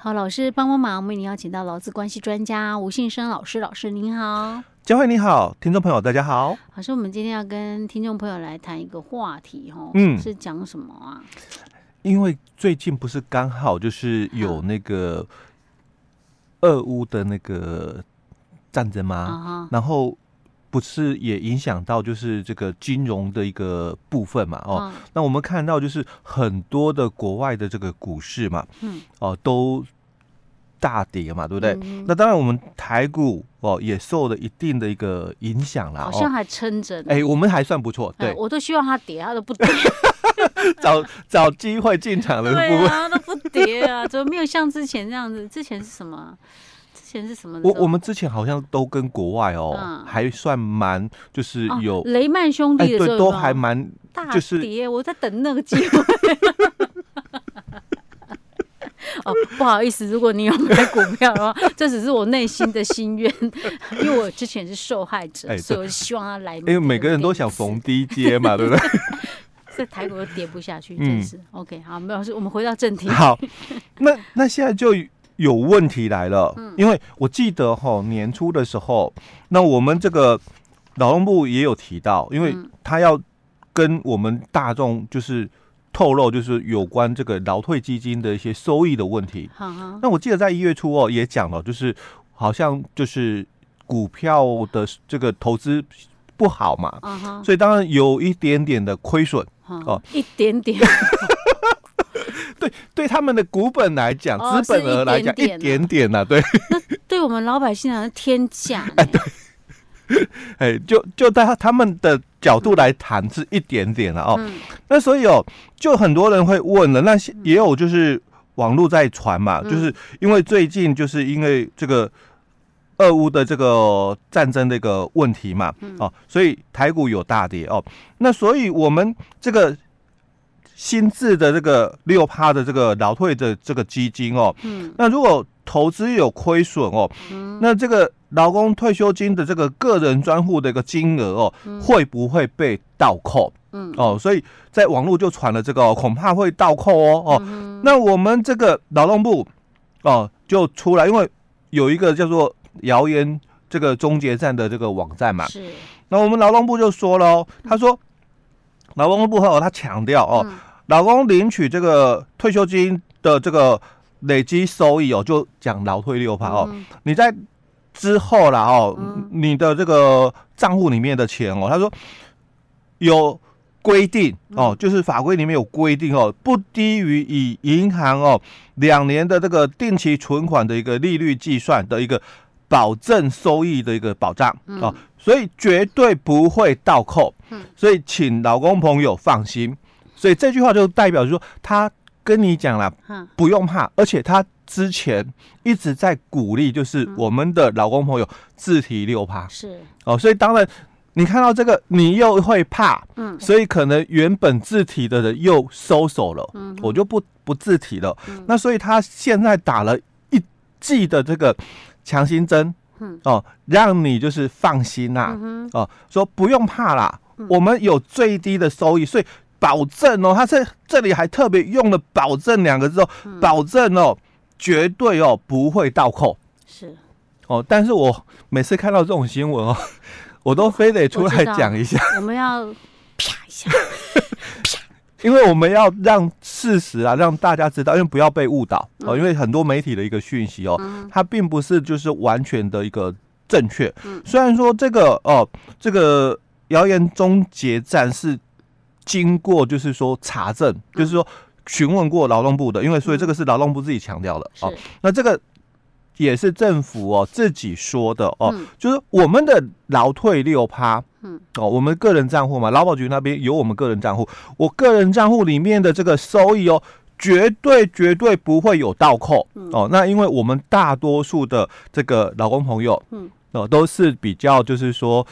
好，老师帮帮忙，我们已经邀请到劳资关系专家吴信生老师，老师您好，佳慧你好，听众朋友大家好。老师，我们今天要跟听众朋友来谈一个话题，哦，嗯，是讲什么啊？因为最近不是刚好就是有那个俄乌的那个战争吗？然后。不是也影响到就是这个金融的一个部分嘛？哦，那我们看到就是很多的国外的这个股市嘛，嗯，哦，都大跌嘛，对不对？嗯、那当然，我们台股哦也受了一定的一个影响啦，好像还撑着。哎、欸，我们还算不错，对，我都希望它跌，它都不跌，找找机会进场的部分，对啊，都不跌啊，怎么没有像之前这样子？之前是什么？前是什么？我我们之前好像都跟国外哦，嗯、还算蛮就是有、哦、雷曼兄弟的时候有有、欸、对，都还蛮就是大跌。我在等那个机会。哦，不好意思，如果你有买股票的话，这只是我内心的心愿，因为我之前是受害者，欸、所以我希望他来。因为每个人都想逢低接嘛，对不对？这台股都跌不下去，真是。嗯、OK，好，没有事，我们回到正题。好，那那现在就。有问题来了，因为我记得哈年初的时候，那我们这个劳动部也有提到，因为他要跟我们大众就是透露，就是有关这个劳退基金的一些收益的问题。那我记得在一月初哦也讲了，就是好像就是股票的这个投资不好嘛，所以当然有一点点的亏损。哦，一点点。对，对他们的股本来讲，资、哦、本额来讲，一点点呐、啊，对。那对我们老百姓来讲是天价。哎，对。哎，就就在他们的角度来谈，是一点点了哦。嗯、那所以哦，就很多人会问了，那也有就是网络在传嘛，嗯、就是因为最近就是因为这个俄乌的这个战争的一个问题嘛，嗯、哦，所以台股有大跌哦。那所以我们这个。新制的这个六趴的这个劳退的这个基金哦，嗯，那如果投资有亏损哦，嗯，那这个劳工退休金的这个个人专户的一个金额哦，嗯，会不会被倒扣？嗯，哦，所以在网络就传了这个，哦，恐怕会倒扣哦，哦，嗯，那我们这个劳动部哦就出来，因为有一个叫做谣言这个终结站的这个网站嘛，是，那我们劳动部就说了哦，他说劳动部后他强调哦。嗯劳工领取这个退休金的这个累积收益哦，就讲劳退六趴哦。你在之后啦哦，你的这个账户里面的钱哦，他说有规定哦，就是法规里面有规定哦，不低于以银行哦两年的这个定期存款的一个利率计算的一个保证收益的一个保障哦，所以绝对不会倒扣。所以请老公朋友放心。所以这句话就代表说，他跟你讲了，不用怕，而且他之前一直在鼓励，就是我们的老公朋友自提六趴，是。哦，所以当然你看到这个，你又会怕，嗯，所以可能原本自提的人又收手了，嗯，我就不不自提了，那所以他现在打了一剂的这个强心针，嗯。哦，让你就是放心呐，哦，说不用怕啦，我们有最低的收益，所以。保证哦，他这这里还特别用了“保证”两个字哦，嗯、保证哦，绝对哦不会倒扣。是哦，但是我每次看到这种新闻哦，我都非得出来讲一下。我，我们要啪一下，啪 因为我们要让事实啊，让大家知道，因为不要被误导哦，因为很多媒体的一个讯息哦，嗯、它并不是就是完全的一个正确。嗯、虽然说这个哦，这个谣言终结战是。经过就是说查证，就是说询问过劳动部的，因为所以这个是劳动部自己强调的哦。那这个也是政府哦自己说的哦，就是我们的劳退六趴，嗯哦，我们个人账户嘛，劳保局那边有我们个人账户，我个人账户里面的这个收益哦，绝对绝对不会有倒扣哦。那因为我们大多数的这个劳工朋友，嗯哦，都是比较就是说。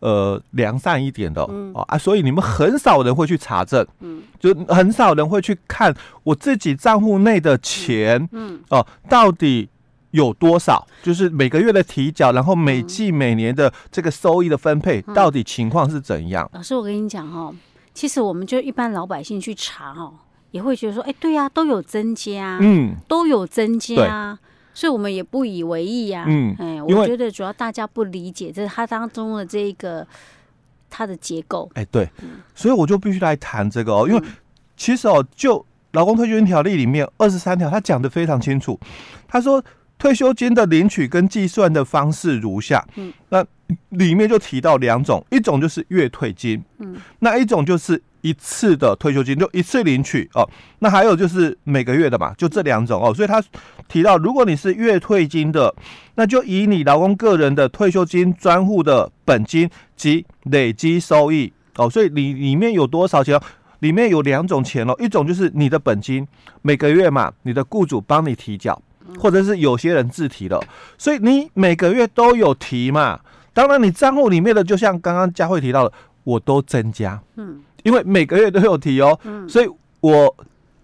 呃，良善一点的、嗯、哦啊，所以你们很少人会去查证，嗯，就很少人会去看我自己账户内的钱，嗯，嗯。哦，到底有多少？就是每个月的提缴，然后每季每年的这个收益的分配，嗯、到底情况是怎样？老师，我跟你讲哈、哦，其实我们就一般老百姓去查哈、哦，也会觉得说，哎，对呀，都有增加，嗯，都有增加，所以我们也不以为意呀，嗯，哎，我觉得主要大家不理解，这是它当中的这一个它的结构，哎，对，所以我就必须来谈这个哦，因为其实哦，就劳工退休金条例里面二十三条，他讲的非常清楚，他说。退休金的领取跟计算的方式如下，嗯，那里面就提到两种，一种就是月退金，嗯，那一种就是一次的退休金，就一次领取哦。那还有就是每个月的嘛，就这两种哦。所以他提到，如果你是月退金的，那就以你劳工个人的退休金专户的本金及累积收益哦。所以里里面有多少钱？里面有两种钱哦，一种就是你的本金，每个月嘛，你的雇主帮你提缴。或者是有些人自提的，所以你每个月都有提嘛。当然，你账户里面的，就像刚刚佳慧提到的，我都增加，嗯，因为每个月都有提哦，嗯，所以我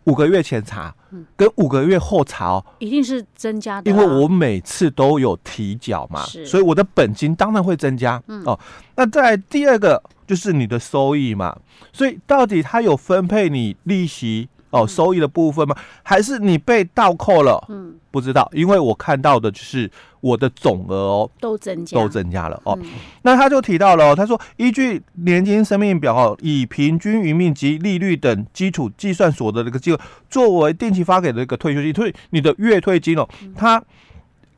五个月前查，嗯，跟五个月后查哦，一定是增加的，因为我每次都有提缴嘛，所以我的本金当然会增加，嗯哦。那在第二个就是你的收益嘛，所以到底它有分配你利息？哦，收益的部分吗？还是你被倒扣了？嗯，不知道，因为我看到的就是我的总额哦，都增加，都增加了哦。嗯、那他就提到了、哦，他说依据年金生命表哦，以平均余命及利率等基础计算所得的一个金额作为定期发给的一个退休金，所以你的月退金哦，它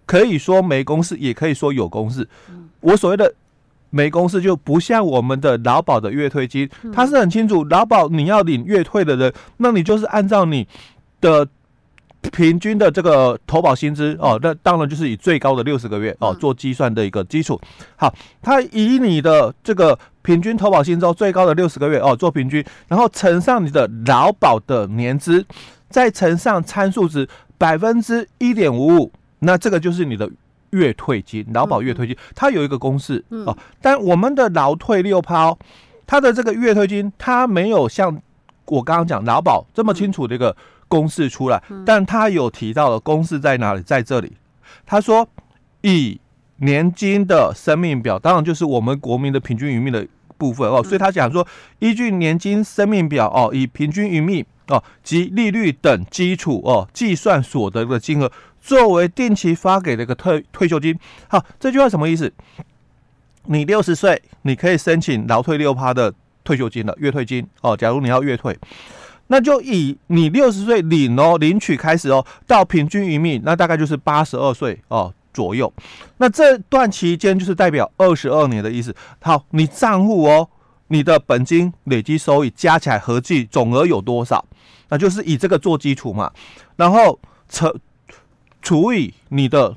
可以说没公式，也可以说有公式。我所谓的。没公司就不像我们的劳保的月退金，它是很清楚，劳保你要领月退的人，那你就是按照你的平均的这个投保薪资哦，那当然就是以最高的六十个月哦做计算的一个基础。好，它以你的这个平均投保薪资最高的六十个月哦做平均，然后乘上你的劳保的年资，再乘上参数值百分之一点五五，那这个就是你的。月退金，劳保月退金，它有一个公式、嗯、哦。但我们的劳退六趴，它的这个月退金，它没有像我刚刚讲劳保这么清楚的一个公式出来。嗯、但它有提到的公式在哪里？在这里，他说以年金的生命表，当然就是我们国民的平均余命的部分哦。所以他讲说，依据年金生命表哦，以平均余命哦及利率等基础哦，计算所得的金额。作为定期发给的一个退退休金，好，这句话什么意思？你六十岁，你可以申请劳退六趴的退休金了，月退金哦。假如你要月退，那就以你六十岁领哦，领取开始哦，到平均余命，那大概就是八十二岁哦左右。那这段期间就是代表二十二年的意思。好，你账户哦，你的本金累积收益加起来合计总额有多少？那就是以这个做基础嘛，然后成。除以你的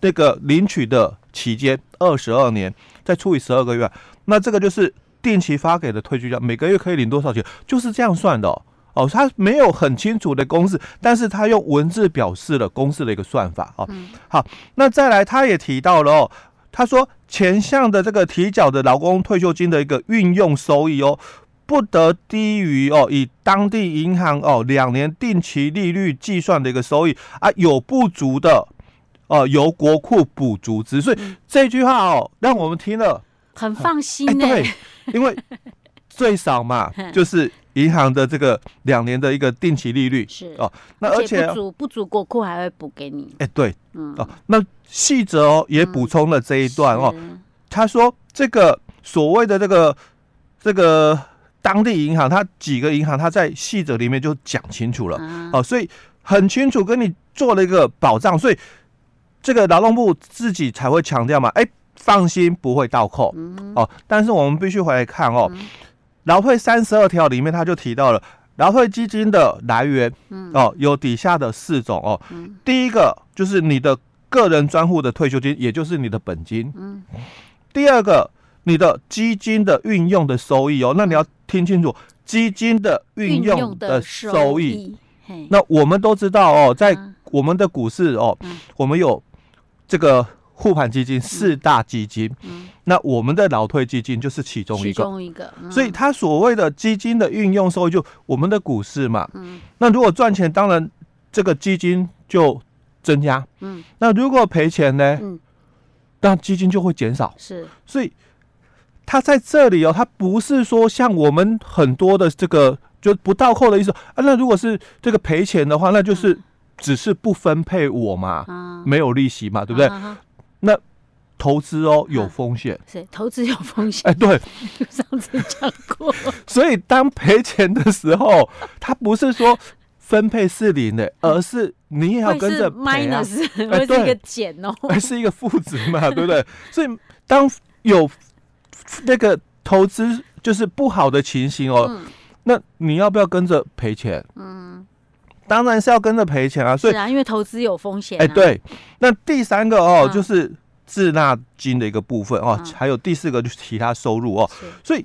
这个领取的期间二十二年，再除以十二个月，那这个就是定期发给的退休金，每个月可以领多少钱，就是这样算的哦。哦，他没有很清楚的公式，但是他用文字表示了公式的一个算法哦。好，那再来，他也提到了哦，他说前项的这个提缴的劳工退休金的一个运用收益哦。不得低于哦，以当地银行哦两年定期利率计算的一个收益啊，有不足的哦，由国库补足之。所以这句话哦，让我们听了很放心呢、欸。对，因为最少嘛，就是银行的这个两年的一个定期利率是哦。那而且不足不足，国库还会补给你。哎，对，嗯哦，那细则哦也补充了这一段哦。他说这个所谓的这个这个。当地银行，它几个银行，它在细则里面就讲清楚了，哦，所以很清楚跟你做了一个保障，所以这个劳动部自己才会强调嘛，哎，放心不会倒扣，哦，但是我们必须回来看哦，劳退三十二条里面他就提到了劳退基金的来源，哦，有底下的四种哦，第一个就是你的个人专户的退休金，也就是你的本金，第二个。你的基金的运用的收益哦，那你要听清楚，基金的运用的收益。那我们都知道哦，在我们的股市哦，我们有这个护盘基金四大基金，那我们的老退基金就是其中一个。其中一个，所以它所谓的基金的运用收益，就我们的股市嘛。那如果赚钱，当然这个基金就增加。嗯。那如果赔钱呢？嗯。那基金就会减少。是。所以。他在这里哦，他不是说像我们很多的这个就不倒扣的意思啊。那如果是这个赔钱的话，那就是只是不分配我嘛，嗯、没有利息嘛，对不对？嗯、那投资哦有风险，是投资有风险。哎，对，上次讲过。所以当赔钱的时候，他不是说分配是零的，而是你也要跟着赔、啊、minus，会是一个减哦，还是一个负值嘛，对不对？所以当有那个投资就是不好的情形哦。嗯那你要不要跟着赔钱？嗯，当然是要跟着赔钱啊。所以是啊，因为投资有风险、啊。哎、欸，对。那第三个哦，嗯、就是滞纳金的一个部分哦，嗯、还有第四个就是其他收入哦。是所以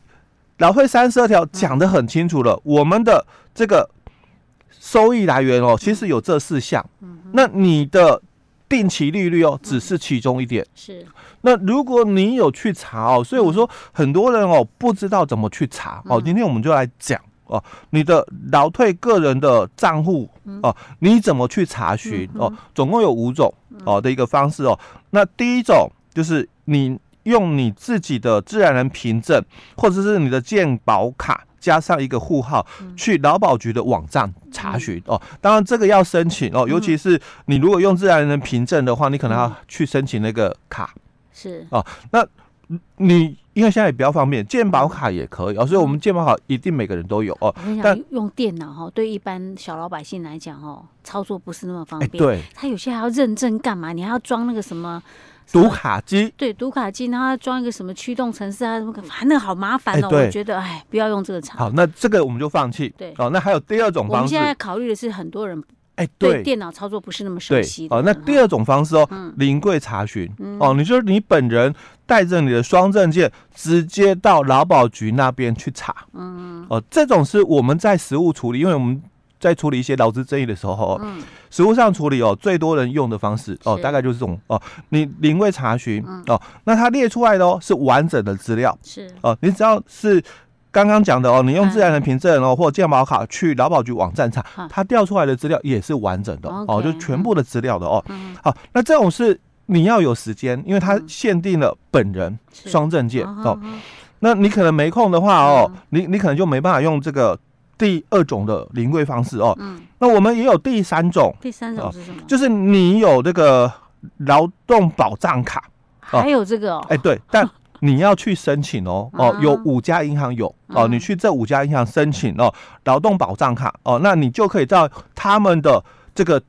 老会三十二条讲的很清楚了，嗯、我们的这个收益来源哦，其实有这四项。嗯。那你的定期利率哦，只是其中一点。是。那如果你有去查哦，所以我说很多人哦不知道怎么去查哦，今天我们就来讲。哦，你的劳退个人的账户哦，你怎么去查询哦？总共有五种哦的一个方式哦。那第一种就是你用你自己的自然人凭证，或者是你的健保卡加上一个户号，去劳保局的网站查询哦。当然这个要申请哦，尤其是你如果用自然人凭证的话，你可能要去申请那个卡是哦。那你。因为现在也比较方便，健保卡也可以哦，所以我们健保卡一定每个人都有哦。但用电脑哈，对一般小老百姓来讲哦，操作不是那么方便。对，他有些还要认证干嘛？你还要装那个什么读卡机？对，读卡机，然装一个什么驱动程式啊什么，反正好麻烦哦。我觉得哎，不要用这个厂。好，那这个我们就放弃。对哦，那还有第二种方式。我们现在考虑的是很多人。哎，对，电脑操作不是那么熟悉哦。那第二种方式哦，临柜查询哦，你说你本人带着你的双证件，直接到劳保局那边去查。嗯哦，这种是我们在实务处理，因为我们在处理一些劳资争议的时候，嗯，实务上处理哦，最多人用的方式哦，大概就是这种哦，你临位查询哦，那它列出来的哦是完整的资料，是。哦，你只要是。刚刚讲的哦，你用自然人凭证哦，或健保卡去劳保局网站查，它调出来的资料也是完整的哦，就全部的资料的哦。好，那这种是你要有时间，因为它限定了本人双证件哦。那你可能没空的话哦，你你可能就没办法用这个第二种的临柜方式哦。那我们也有第三种，第三种是什么？就是你有这个劳动保障卡，还有这个哦。哎，对，但。你要去申请哦哦，有五家银行有哦，你去这五家银行申请哦，劳动保障卡哦，那你就可以到他们的这个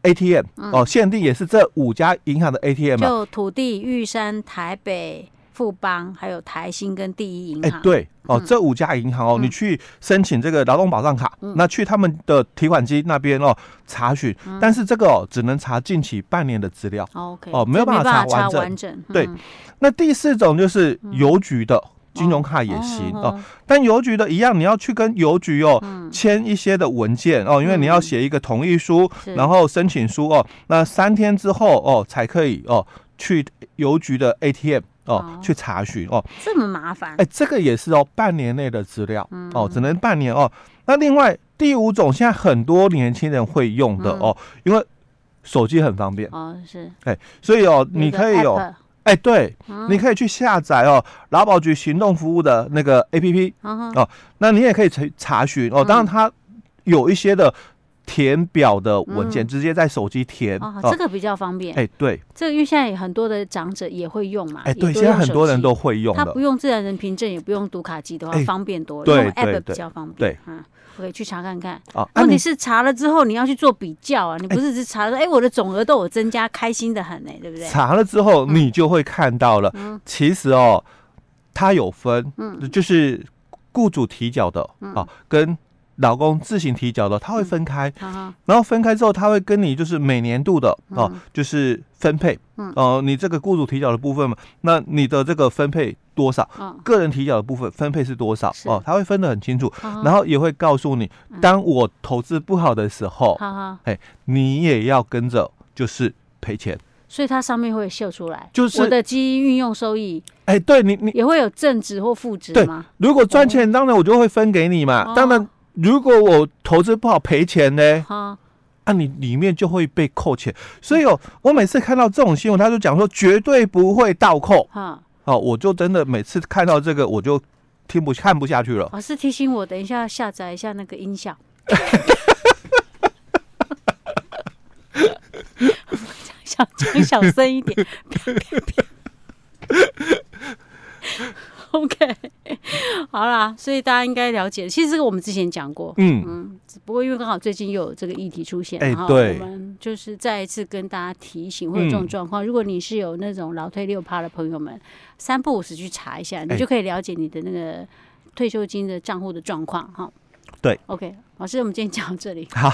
ATM 哦，限定也是这五家银行的 ATM 就土地、玉山、台北。富邦还有台新跟第一银行，哎，对哦，这五家银行哦，你去申请这个劳动保障卡，那去他们的提款机那边哦查询，但是这个哦只能查近期半年的资料，OK，哦没有办法查完整，对。那第四种就是邮局的金融卡也行哦，但邮局的一样，你要去跟邮局哦签一些的文件哦，因为你要写一个同意书，然后申请书哦，那三天之后哦才可以哦去邮局的 ATM。哦，去查询哦，这么麻烦？哎，这个也是哦，半年内的资料哦，只能半年哦。那另外第五种，现在很多年轻人会用的哦，因为手机很方便哦，是哎，所以哦，你可以有哎，对，你可以去下载哦，劳保局行动服务的那个 APP 哦，那你也可以查查询哦。当然，它有一些的。填表的文件直接在手机填，这个比较方便。哎，对，这个因为现在很多的长者也会用嘛。哎，对，现在很多人都会用。他不用自然人凭证，也不用读卡机的话，方便多了。用 App 比较方便。对，嗯，我可以去查看看。问题是查了之后，你要去做比较啊，你不是只查说，哎，我的总额都有增加，开心的很呢，对不对？查了之后，你就会看到了，其实哦，它有分，嗯，就是雇主提缴的啊，跟。劳工自行提交的，他会分开，然后分开之后，他会跟你就是每年度的哦，就是分配，哦，你这个雇主提交的部分嘛，那你的这个分配多少？个人提交的部分分配是多少？哦，他会分得很清楚，然后也会告诉你，当我投资不好的时候，哎，你也要跟着就是赔钱，所以它上面会秀出来，就是我的基因运用收益，哎，对你你也会有正值或负值吗？如果赚钱，当然我就会分给你嘛，当然。如果我投资不好赔钱呢？哈，啊，你里面就会被扣钱。所以哦，我每次看到这种新闻，他就讲说绝对不会倒扣。哈，哦，我就真的每次看到这个，我就听不看不下去了。老师提醒我，等一下要下载一下那个音效。讲讲小声一点。OK，好啦，所以大家应该了解。其实这个我们之前讲过，嗯嗯，只不过因为刚好最近又有这个议题出现，欸、然后我们就是再一次跟大家提醒，或者这种状况。嗯、如果你是有那种老退六趴的朋友们，三不五时去查一下，你就可以了解你的那个退休金的账户的状况哈。对，OK，老师，我们今天讲到这里。好。